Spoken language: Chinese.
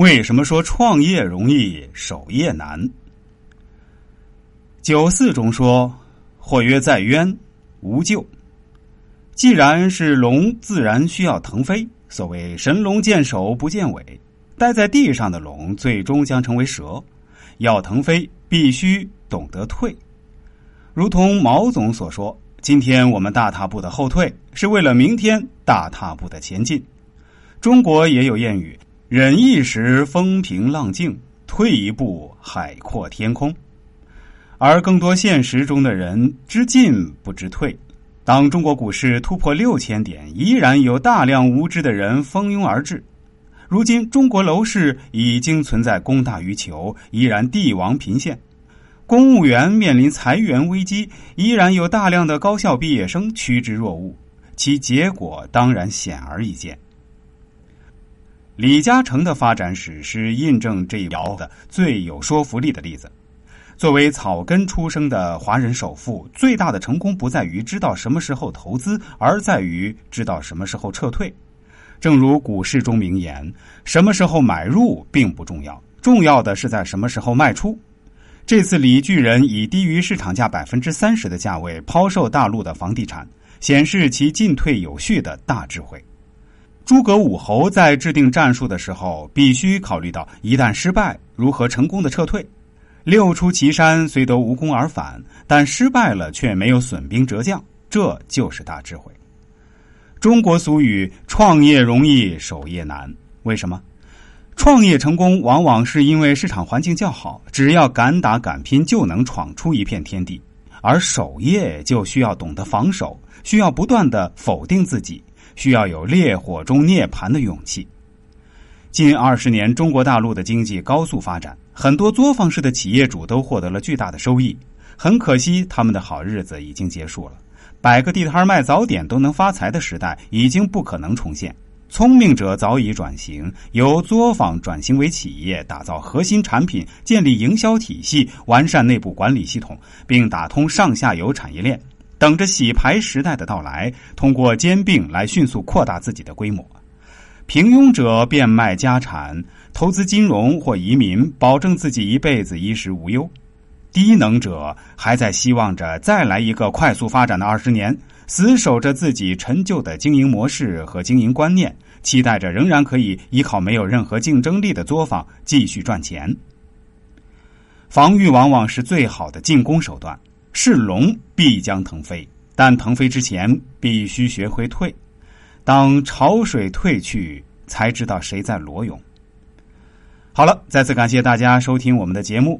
为什么说创业容易，守业难？九四中说：“或曰在渊，无咎。既然是龙，自然需要腾飞。所谓神龙见首不见尾，待在地上的龙最终将成为蛇。要腾飞，必须懂得退。如同毛总所说：今天我们大踏步的后退，是为了明天大踏步的前进。中国也有谚语。”忍一时风平浪静，退一步海阔天空。而更多现实中的人知进不知退。当中国股市突破六千点，依然有大量无知的人蜂拥而至。如今中国楼市已经存在供大于求，依然帝王频现。公务员面临裁员危机，依然有大量的高校毕业生趋之若鹜。其结果当然显而易见。李嘉诚的发展史是印证这一条的最有说服力的例子。作为草根出生的华人首富，最大的成功不在于知道什么时候投资，而在于知道什么时候撤退。正如股市中名言：“什么时候买入并不重要，重要的是在什么时候卖出。”这次李巨人以低于市场价百分之三十的价位抛售大陆的房地产，显示其进退有序的大智慧。诸葛武侯在制定战术的时候，必须考虑到一旦失败，如何成功的撤退。六出祁山虽得无功而返，但失败了却没有损兵折将，这就是大智慧。中国俗语“创业容易，守业难”，为什么？创业成功往往是因为市场环境较好，只要敢打敢拼，就能闯出一片天地；而守业就需要懂得防守，需要不断的否定自己。需要有烈火中涅槃的勇气。近二十年，中国大陆的经济高速发展，很多作坊式的企业主都获得了巨大的收益。很可惜，他们的好日子已经结束了。摆个地摊卖早点都能发财的时代，已经不可能重现。聪明者早已转型，由作坊转型为企业，打造核心产品，建立营销体系，完善内部管理系统，并打通上下游产业链。等着洗牌时代的到来，通过兼并来迅速扩大自己的规模。平庸者变卖家产，投资金融或移民，保证自己一辈子衣食无忧。低能者还在希望着再来一个快速发展的二十年，死守着自己陈旧的经营模式和经营观念，期待着仍然可以依靠没有任何竞争力的作坊继续赚钱。防御往往是最好的进攻手段。是龙必将腾飞，但腾飞之前必须学会退。当潮水退去，才知道谁在裸泳。好了，再次感谢大家收听我们的节目。